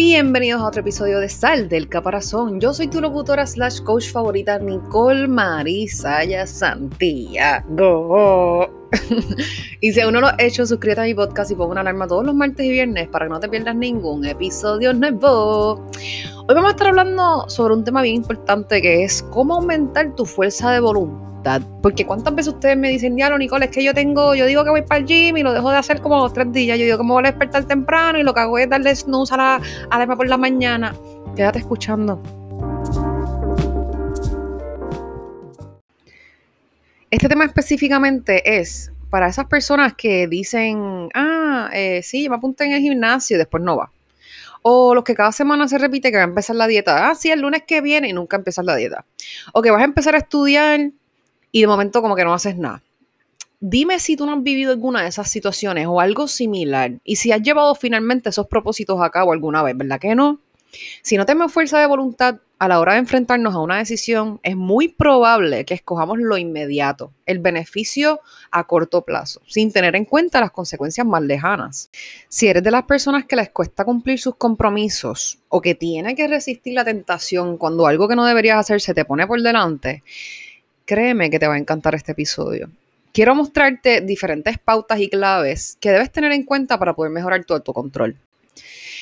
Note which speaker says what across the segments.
Speaker 1: Bienvenidos a otro episodio de Sal del Caparazón. Yo soy tu locutora slash coach favorita, Nicole Marisaya Santiago. y si aún no lo has hecho, suscríbete a mi podcast y pongo una alarma todos los martes y viernes para que no te pierdas ningún episodio nuevo. Hoy vamos a estar hablando sobre un tema bien importante que es cómo aumentar tu fuerza de voluntad porque cuántas veces ustedes me dicen, ya, Nicole, es que yo tengo, yo digo que voy para el gym y lo dejo de hacer como dos, tres días. Yo digo que me voy a despertar temprano y lo que hago es darle snooze a la alarma por la mañana. Quédate escuchando. Este tema específicamente es para esas personas que dicen, ah, eh, sí, me apunté en el gimnasio y después no va. O los que cada semana se repite que va a empezar la dieta. Ah, sí, el lunes que viene y nunca empiezas la dieta. O que vas a empezar a estudiar y de momento como que no haces nada. Dime si tú no has vivido alguna de esas situaciones o algo similar y si has llevado finalmente esos propósitos a cabo alguna vez, ¿verdad que no? Si no tenemos fuerza de voluntad a la hora de enfrentarnos a una decisión, es muy probable que escojamos lo inmediato, el beneficio a corto plazo, sin tener en cuenta las consecuencias más lejanas. Si eres de las personas que les cuesta cumplir sus compromisos o que tiene que resistir la tentación cuando algo que no deberías hacer se te pone por delante, Créeme que te va a encantar este episodio. Quiero mostrarte diferentes pautas y claves que debes tener en cuenta para poder mejorar tu autocontrol.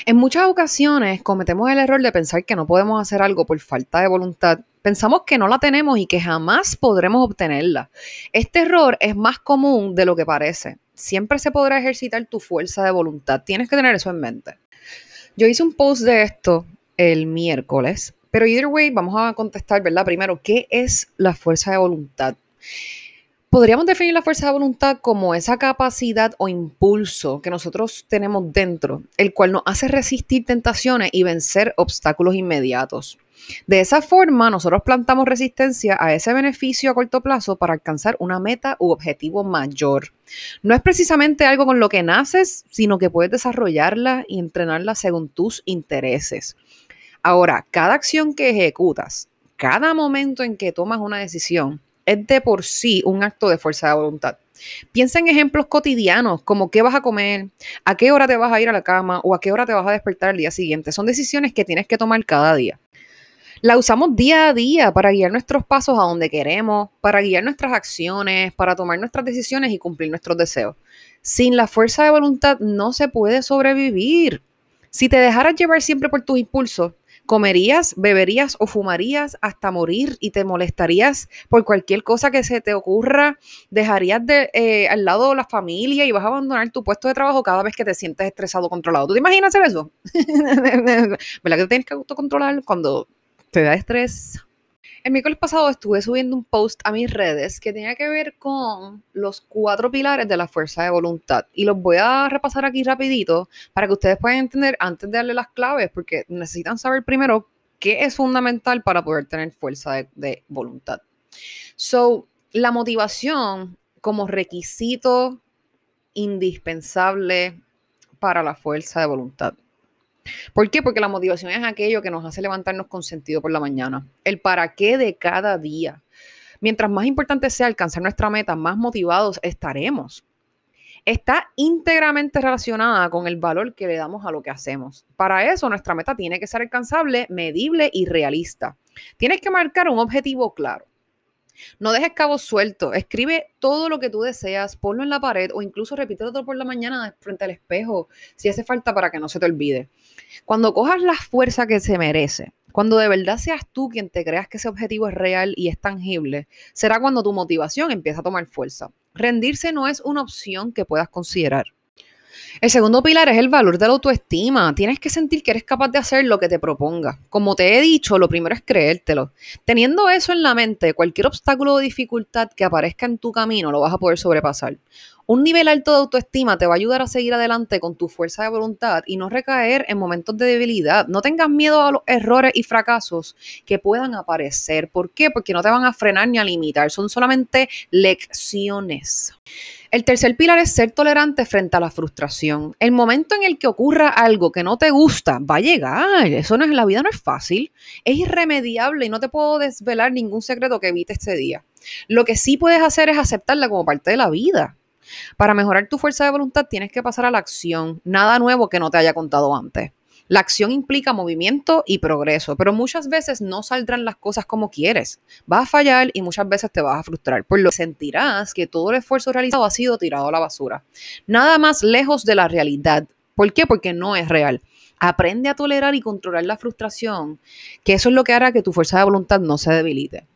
Speaker 1: En muchas ocasiones cometemos el error de pensar que no podemos hacer algo por falta de voluntad. Pensamos que no la tenemos y que jamás podremos obtenerla. Este error es más común de lo que parece. Siempre se podrá ejercitar tu fuerza de voluntad. Tienes que tener eso en mente. Yo hice un post de esto el miércoles pero either way, vamos a contestar, ¿verdad? Primero, ¿qué es la fuerza de voluntad? Podríamos definir la fuerza de voluntad como esa capacidad o impulso que nosotros tenemos dentro, el cual nos hace resistir tentaciones y vencer obstáculos inmediatos. De esa forma, nosotros plantamos resistencia a ese beneficio a corto plazo para alcanzar una meta u objetivo mayor. No es precisamente algo con lo que naces, sino que puedes desarrollarla y entrenarla según tus intereses. Ahora, cada acción que ejecutas, cada momento en que tomas una decisión, es de por sí un acto de fuerza de voluntad. Piensa en ejemplos cotidianos, como qué vas a comer, a qué hora te vas a ir a la cama o a qué hora te vas a despertar el día siguiente. Son decisiones que tienes que tomar cada día. La usamos día a día para guiar nuestros pasos a donde queremos, para guiar nuestras acciones, para tomar nuestras decisiones y cumplir nuestros deseos. Sin la fuerza de voluntad no se puede sobrevivir. Si te dejaras llevar siempre por tus impulsos, comerías, beberías o fumarías hasta morir y te molestarías por cualquier cosa que se te ocurra, dejarías de, eh, al lado la familia y vas a abandonar tu puesto de trabajo cada vez que te sientes estresado o controlado. ¿Tú te imaginas hacer eso? ¿Verdad que te tienes que autocontrolar cuando te da estrés? El miércoles pasado estuve subiendo un post a mis redes que tenía que ver con los cuatro pilares de la fuerza de voluntad y los voy a repasar aquí rapidito para que ustedes puedan entender antes de darle las claves porque necesitan saber primero qué es fundamental para poder tener fuerza de, de voluntad. So, la motivación como requisito indispensable para la fuerza de voluntad. ¿Por qué? Porque la motivación es aquello que nos hace levantarnos con sentido por la mañana. El para qué de cada día. Mientras más importante sea alcanzar nuestra meta, más motivados estaremos. Está íntegramente relacionada con el valor que le damos a lo que hacemos. Para eso, nuestra meta tiene que ser alcanzable, medible y realista. Tienes que marcar un objetivo claro. No dejes cabos sueltos. Escribe todo lo que tú deseas, ponlo en la pared o incluso repítelo por la mañana frente al espejo si hace falta para que no se te olvide. Cuando cojas la fuerza que se merece, cuando de verdad seas tú quien te creas que ese objetivo es real y es tangible, será cuando tu motivación empieza a tomar fuerza. Rendirse no es una opción que puedas considerar. El segundo pilar es el valor de la autoestima. Tienes que sentir que eres capaz de hacer lo que te proponga. Como te he dicho, lo primero es creértelo. Teniendo eso en la mente, cualquier obstáculo o dificultad que aparezca en tu camino lo vas a poder sobrepasar. Un nivel alto de autoestima te va a ayudar a seguir adelante con tu fuerza de voluntad y no recaer en momentos de debilidad. No tengas miedo a los errores y fracasos que puedan aparecer. ¿Por qué? Porque no te van a frenar ni a limitar. Son solamente lecciones. El tercer pilar es ser tolerante frente a la frustración. El momento en el que ocurra algo que no te gusta va a llegar. Eso no es la vida, no es fácil. Es irremediable y no te puedo desvelar ningún secreto que evite este día. Lo que sí puedes hacer es aceptarla como parte de la vida. Para mejorar tu fuerza de voluntad tienes que pasar a la acción, nada nuevo que no te haya contado antes. La acción implica movimiento y progreso, pero muchas veces no saldrán las cosas como quieres. Vas a fallar y muchas veces te vas a frustrar, por lo que sentirás que todo el esfuerzo realizado ha sido tirado a la basura. Nada más lejos de la realidad. ¿Por qué? Porque no es real. Aprende a tolerar y controlar la frustración, que eso es lo que hará que tu fuerza de voluntad no se debilite.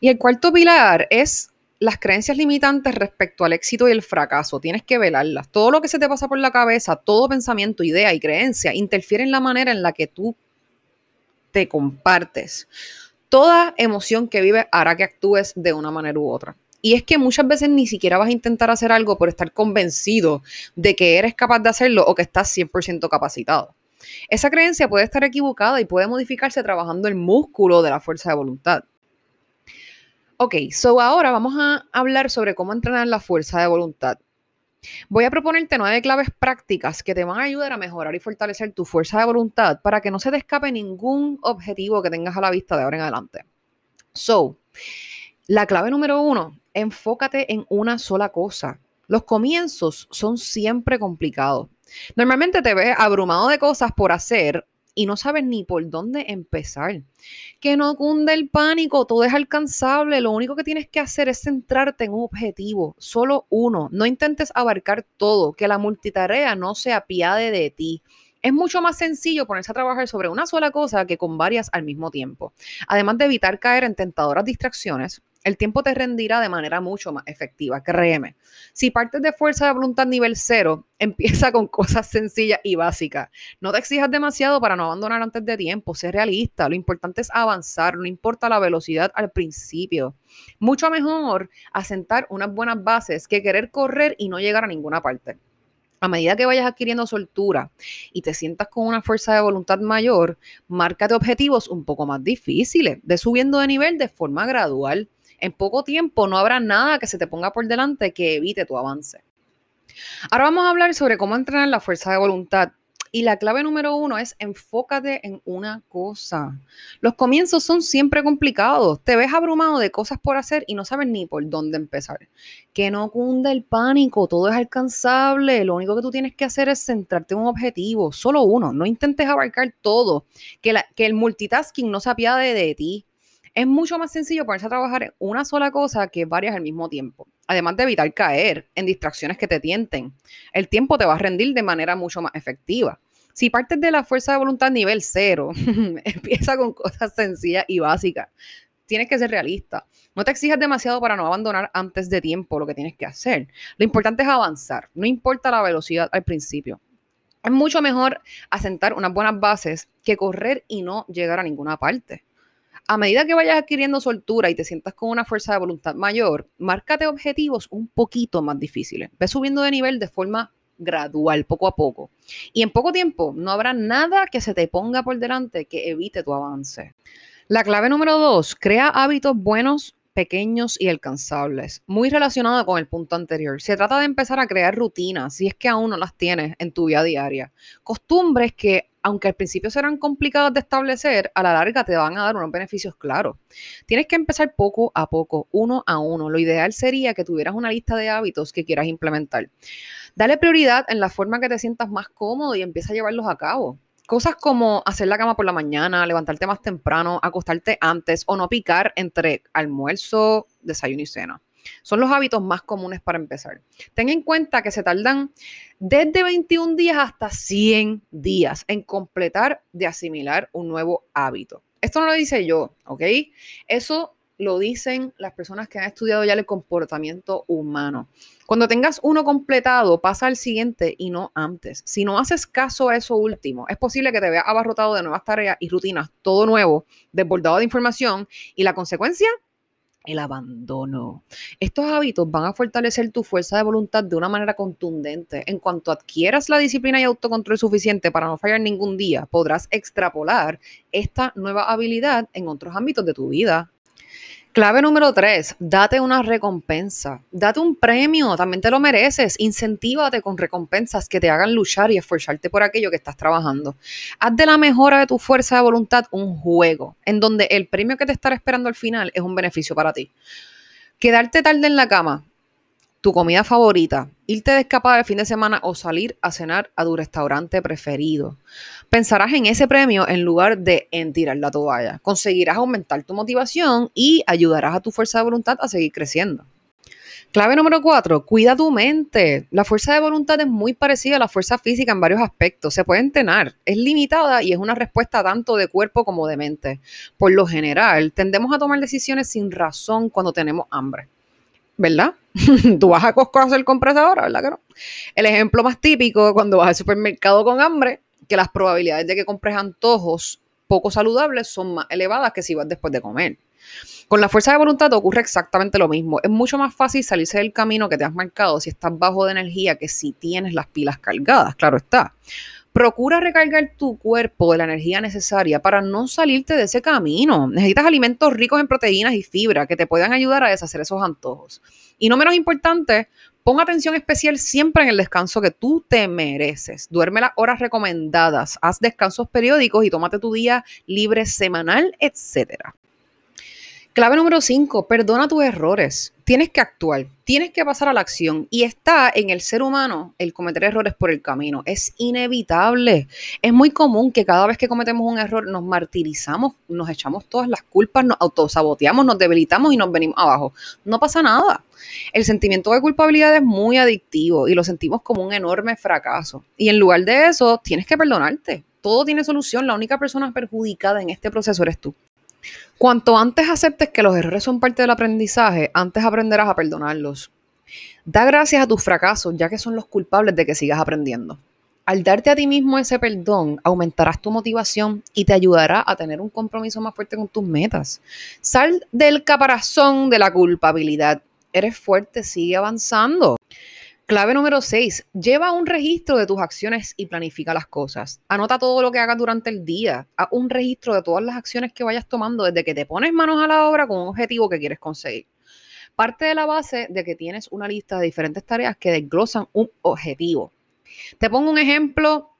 Speaker 1: Y el cuarto pilar es las creencias limitantes respecto al éxito y el fracaso, tienes que velarlas. Todo lo que se te pasa por la cabeza, todo pensamiento, idea y creencia interfiere en la manera en la que tú te compartes. Toda emoción que vives hará que actúes de una manera u otra. Y es que muchas veces ni siquiera vas a intentar hacer algo por estar convencido de que eres capaz de hacerlo o que estás 100% capacitado. Esa creencia puede estar equivocada y puede modificarse trabajando el músculo de la fuerza de voluntad. Ok, so ahora vamos a hablar sobre cómo entrenar la fuerza de voluntad. Voy a proponerte nueve claves prácticas que te van a ayudar a mejorar y fortalecer tu fuerza de voluntad para que no se te escape ningún objetivo que tengas a la vista de ahora en adelante. So, la clave número uno, enfócate en una sola cosa. Los comienzos son siempre complicados. Normalmente te ves abrumado de cosas por hacer y no sabes ni por dónde empezar. Que no cunde el pánico, todo es alcanzable. Lo único que tienes que hacer es centrarte en un objetivo, solo uno. No intentes abarcar todo, que la multitarea no se apiade de ti. Es mucho más sencillo ponerse a trabajar sobre una sola cosa que con varias al mismo tiempo. Además de evitar caer en tentadoras distracciones, el tiempo te rendirá de manera mucho más efectiva, créeme. Si partes de fuerza de voluntad nivel cero, empieza con cosas sencillas y básicas. No te exijas demasiado para no abandonar antes de tiempo, sé realista. Lo importante es avanzar, no importa la velocidad al principio. Mucho mejor asentar unas buenas bases que querer correr y no llegar a ninguna parte. A medida que vayas adquiriendo soltura y te sientas con una fuerza de voluntad mayor, márcate objetivos un poco más difíciles, de subiendo de nivel de forma gradual en poco tiempo no habrá nada que se te ponga por delante que evite tu avance. Ahora vamos a hablar sobre cómo entrenar la fuerza de voluntad. Y la clave número uno es enfócate en una cosa. Los comienzos son siempre complicados. Te ves abrumado de cosas por hacer y no sabes ni por dónde empezar. Que no cunda el pánico, todo es alcanzable. Lo único que tú tienes que hacer es centrarte en un objetivo, solo uno. No intentes abarcar todo. Que, que el multitasking no se apiade de ti es mucho más sencillo ponerse a trabajar en una sola cosa que varias al mismo tiempo. Además de evitar caer en distracciones que te tienten. El tiempo te va a rendir de manera mucho más efectiva. Si partes de la fuerza de voluntad nivel cero, empieza con cosas sencillas y básicas. Tienes que ser realista. No te exijas demasiado para no abandonar antes de tiempo lo que tienes que hacer. Lo importante es avanzar. No importa la velocidad al principio. Es mucho mejor asentar unas buenas bases que correr y no llegar a ninguna parte a medida que vayas adquiriendo soltura y te sientas con una fuerza de voluntad mayor, márcate objetivos un poquito más difíciles. Ve subiendo de nivel de forma gradual, poco a poco. Y en poco tiempo no habrá nada que se te ponga por delante que evite tu avance. La clave número dos, crea hábitos buenos pequeños y alcanzables, muy relacionado con el punto anterior. Se trata de empezar a crear rutinas, si es que aún no las tienes en tu vida diaria. Costumbres que aunque al principio serán complicados de establecer, a la larga te van a dar unos beneficios claros. Tienes que empezar poco a poco, uno a uno. Lo ideal sería que tuvieras una lista de hábitos que quieras implementar. Dale prioridad en la forma que te sientas más cómodo y empieza a llevarlos a cabo. Cosas como hacer la cama por la mañana, levantarte más temprano, acostarte antes o no picar entre almuerzo, desayuno y cena. Son los hábitos más comunes para empezar. Ten en cuenta que se tardan desde 21 días hasta 100 días en completar de asimilar un nuevo hábito. Esto no lo dice yo, ¿ok? Eso lo dicen las personas que han estudiado ya el comportamiento humano. Cuando tengas uno completado, pasa al siguiente y no antes. Si no haces caso a eso último, es posible que te veas abarrotado de nuevas tareas y rutinas, todo nuevo, desbordado de información y la consecuencia el abandono. Estos hábitos van a fortalecer tu fuerza de voluntad de una manera contundente. En cuanto adquieras la disciplina y autocontrol suficiente para no fallar ningún día, podrás extrapolar esta nueva habilidad en otros ámbitos de tu vida. Clave número tres, date una recompensa, date un premio, también te lo mereces, incentívate con recompensas que te hagan luchar y esforzarte por aquello que estás trabajando. Haz de la mejora de tu fuerza de voluntad un juego, en donde el premio que te estará esperando al final es un beneficio para ti. Quedarte tarde en la cama, tu comida favorita, irte de escapada el fin de semana o salir a cenar a tu restaurante preferido. Pensarás en ese premio en lugar de en tirar la toalla. Conseguirás aumentar tu motivación y ayudarás a tu fuerza de voluntad a seguir creciendo. Clave número cuatro, cuida tu mente. La fuerza de voluntad es muy parecida a la fuerza física en varios aspectos. Se puede entrenar, es limitada y es una respuesta tanto de cuerpo como de mente. Por lo general, tendemos a tomar decisiones sin razón cuando tenemos hambre. ¿Verdad? Tú vas a Costco a hacer compras ahora, ¿verdad que no? El ejemplo más típico cuando vas al supermercado con hambre, que las probabilidades de que compres antojos poco saludables son más elevadas que si vas después de comer. Con la fuerza de voluntad ocurre exactamente lo mismo. Es mucho más fácil salirse del camino que te has marcado si estás bajo de energía que si tienes las pilas cargadas, claro está. Procura recargar tu cuerpo de la energía necesaria para no salirte de ese camino. Necesitas alimentos ricos en proteínas y fibra que te puedan ayudar a deshacer esos antojos. Y no menos importante, pon atención especial siempre en el descanso que tú te mereces. Duerme las horas recomendadas, haz descansos periódicos y tómate tu día libre semanal, etcétera. Clave número 5, perdona tus errores. Tienes que actuar, tienes que pasar a la acción y está en el ser humano el cometer errores por el camino. Es inevitable. Es muy común que cada vez que cometemos un error nos martirizamos, nos echamos todas las culpas, nos autosaboteamos, nos debilitamos y nos venimos abajo. No pasa nada. El sentimiento de culpabilidad es muy adictivo y lo sentimos como un enorme fracaso. Y en lugar de eso, tienes que perdonarte. Todo tiene solución. La única persona perjudicada en este proceso eres tú. Cuanto antes aceptes que los errores son parte del aprendizaje, antes aprenderás a perdonarlos. Da gracias a tus fracasos, ya que son los culpables de que sigas aprendiendo. Al darte a ti mismo ese perdón, aumentarás tu motivación y te ayudará a tener un compromiso más fuerte con tus metas. Sal del caparazón de la culpabilidad. Eres fuerte, sigue avanzando. Clave número 6. Lleva un registro de tus acciones y planifica las cosas. Anota todo lo que hagas durante el día. Haz un registro de todas las acciones que vayas tomando desde que te pones manos a la obra con un objetivo que quieres conseguir. Parte de la base de que tienes una lista de diferentes tareas que desglosan un objetivo. Te pongo un ejemplo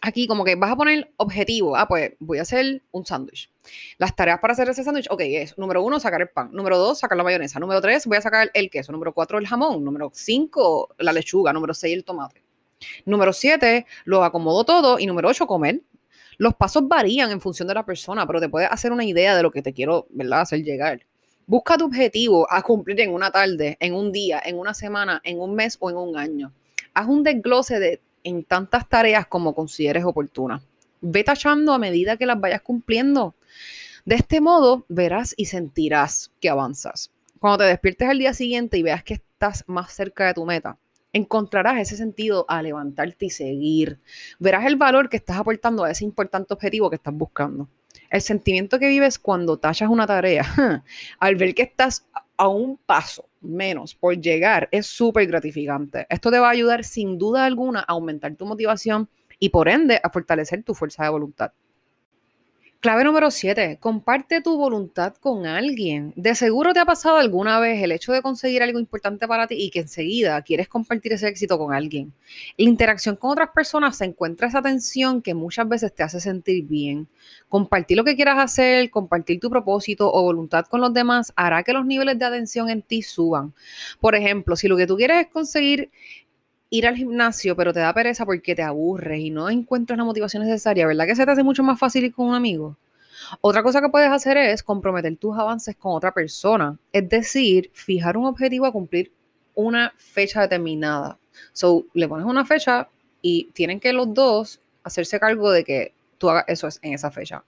Speaker 1: aquí como que vas a poner objetivo. Ah, pues voy a hacer un sándwich. Las tareas para hacer ese sándwich, ok, es número uno, sacar el pan. Número dos, sacar la mayonesa. Número tres, voy a sacar el queso. Número cuatro, el jamón. Número cinco, la lechuga. Número seis, el tomate. Número siete, lo acomodo todo. Y número ocho, comer. Los pasos varían en función de la persona, pero te puedes hacer una idea de lo que te quiero, ¿verdad?, hacer llegar. Busca tu objetivo a cumplir en una tarde, en un día, en una semana, en un mes o en un año. Haz un desglose de en tantas tareas como consideres oportunas. Ve tachando a medida que las vayas cumpliendo. De este modo verás y sentirás que avanzas. Cuando te despiertes al día siguiente y veas que estás más cerca de tu meta, encontrarás ese sentido a levantarte y seguir. Verás el valor que estás aportando a ese importante objetivo que estás buscando. El sentimiento que vives cuando tachas una tarea, al ver que estás a un paso menos por llegar es súper gratificante. Esto te va a ayudar sin duda alguna a aumentar tu motivación y por ende a fortalecer tu fuerza de voluntad. Clave número 7. Comparte tu voluntad con alguien. De seguro te ha pasado alguna vez el hecho de conseguir algo importante para ti y que enseguida quieres compartir ese éxito con alguien. La interacción con otras personas se encuentra esa tensión que muchas veces te hace sentir bien. Compartir lo que quieras hacer, compartir tu propósito o voluntad con los demás hará que los niveles de atención en ti suban. Por ejemplo, si lo que tú quieres es conseguir ir al gimnasio, pero te da pereza porque te aburres y no encuentras la motivación necesaria, ¿verdad que se te hace mucho más fácil ir con un amigo? Otra cosa que puedes hacer es comprometer tus avances con otra persona, es decir, fijar un objetivo a cumplir una fecha determinada. So, le pones una fecha y tienen que los dos hacerse cargo de que tú hagas eso en esa fecha.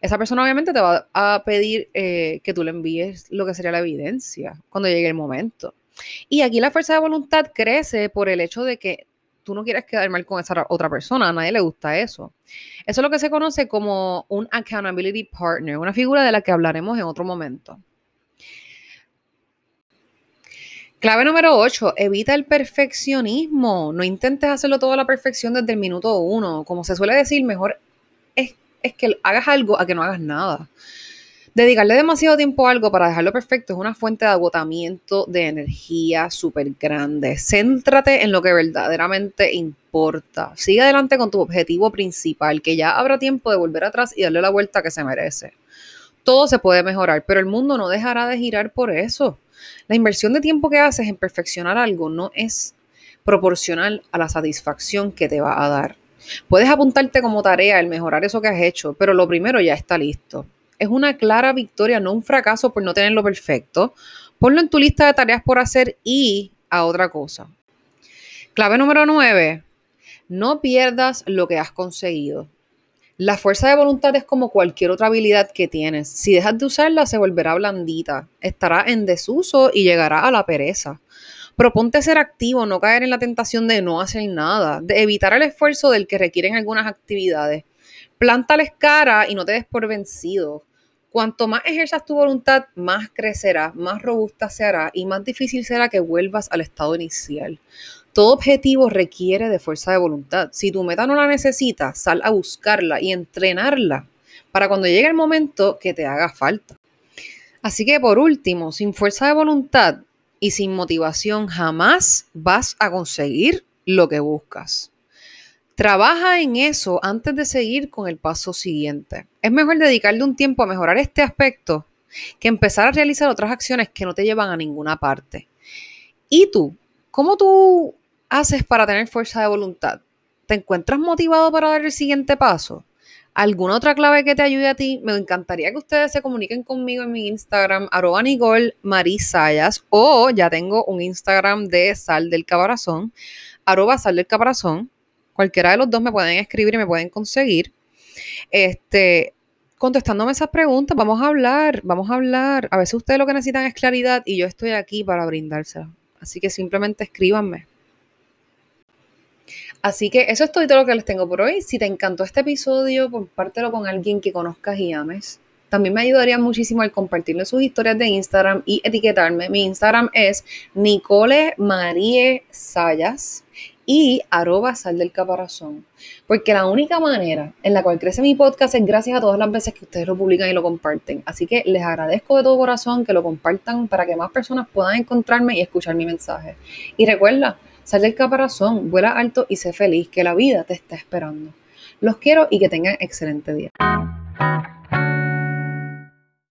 Speaker 1: Esa persona obviamente te va a pedir eh, que tú le envíes lo que sería la evidencia cuando llegue el momento. Y aquí la fuerza de voluntad crece por el hecho de que tú no quieres quedar mal con esa otra persona, a nadie le gusta eso. Eso es lo que se conoce como un accountability partner, una figura de la que hablaremos en otro momento. Clave número 8, evita el perfeccionismo. No intentes hacerlo todo a la perfección desde el minuto uno. Como se suele decir, mejor es, es que hagas algo a que no hagas nada. Dedicarle demasiado tiempo a algo para dejarlo perfecto es una fuente de agotamiento de energía súper grande. Céntrate en lo que verdaderamente importa. Sigue adelante con tu objetivo principal, que ya habrá tiempo de volver atrás y darle la vuelta que se merece. Todo se puede mejorar, pero el mundo no dejará de girar por eso. La inversión de tiempo que haces en perfeccionar algo no es proporcional a la satisfacción que te va a dar. Puedes apuntarte como tarea el mejorar eso que has hecho, pero lo primero ya está listo. Es una clara victoria, no un fracaso por no tenerlo perfecto. Ponlo en tu lista de tareas por hacer y a otra cosa. Clave número 9. No pierdas lo que has conseguido. La fuerza de voluntad es como cualquier otra habilidad que tienes. Si dejas de usarla, se volverá blandita, estará en desuso y llegará a la pereza. Proponte ser activo, no caer en la tentación de no hacer nada, de evitar el esfuerzo del que requieren algunas actividades. Plántales cara y no te des por vencido. Cuanto más ejerzas tu voluntad, más crecerá, más robusta se hará y más difícil será que vuelvas al estado inicial. Todo objetivo requiere de fuerza de voluntad. Si tu meta no la necesita, sal a buscarla y entrenarla para cuando llegue el momento que te haga falta. Así que por último, sin fuerza de voluntad, y sin motivación jamás vas a conseguir lo que buscas. Trabaja en eso antes de seguir con el paso siguiente. Es mejor dedicarle un tiempo a mejorar este aspecto que empezar a realizar otras acciones que no te llevan a ninguna parte. ¿Y tú? ¿Cómo tú haces para tener fuerza de voluntad? ¿Te encuentras motivado para dar el siguiente paso? alguna otra clave que te ayude a ti, me encantaría que ustedes se comuniquen conmigo en mi Instagram, arroba Marisayas, o ya tengo un Instagram de Sal del Caparazón, arroba Sal del Caparazón. Cualquiera de los dos me pueden escribir y me pueden conseguir. Este, contestándome esas preguntas, vamos a hablar, vamos a hablar. A veces ustedes lo que necesitan es claridad y yo estoy aquí para brindársela. Así que simplemente escríbanme. Así que eso es todo lo que les tengo por hoy. Si te encantó este episodio, compártelo con alguien que conozcas y ames. También me ayudaría muchísimo al compartirle sus historias de Instagram y etiquetarme. Mi Instagram es Nicole Marie Sayas y arroba sal del caparazón. Porque la única manera en la cual crece mi podcast es gracias a todas las veces que ustedes lo publican y lo comparten. Así que les agradezco de todo corazón que lo compartan para que más personas puedan encontrarme y escuchar mi mensaje. Y recuerda, Sal del caparazón, vuela alto y sé feliz, que la vida te está esperando. Los quiero y que tengan excelente día.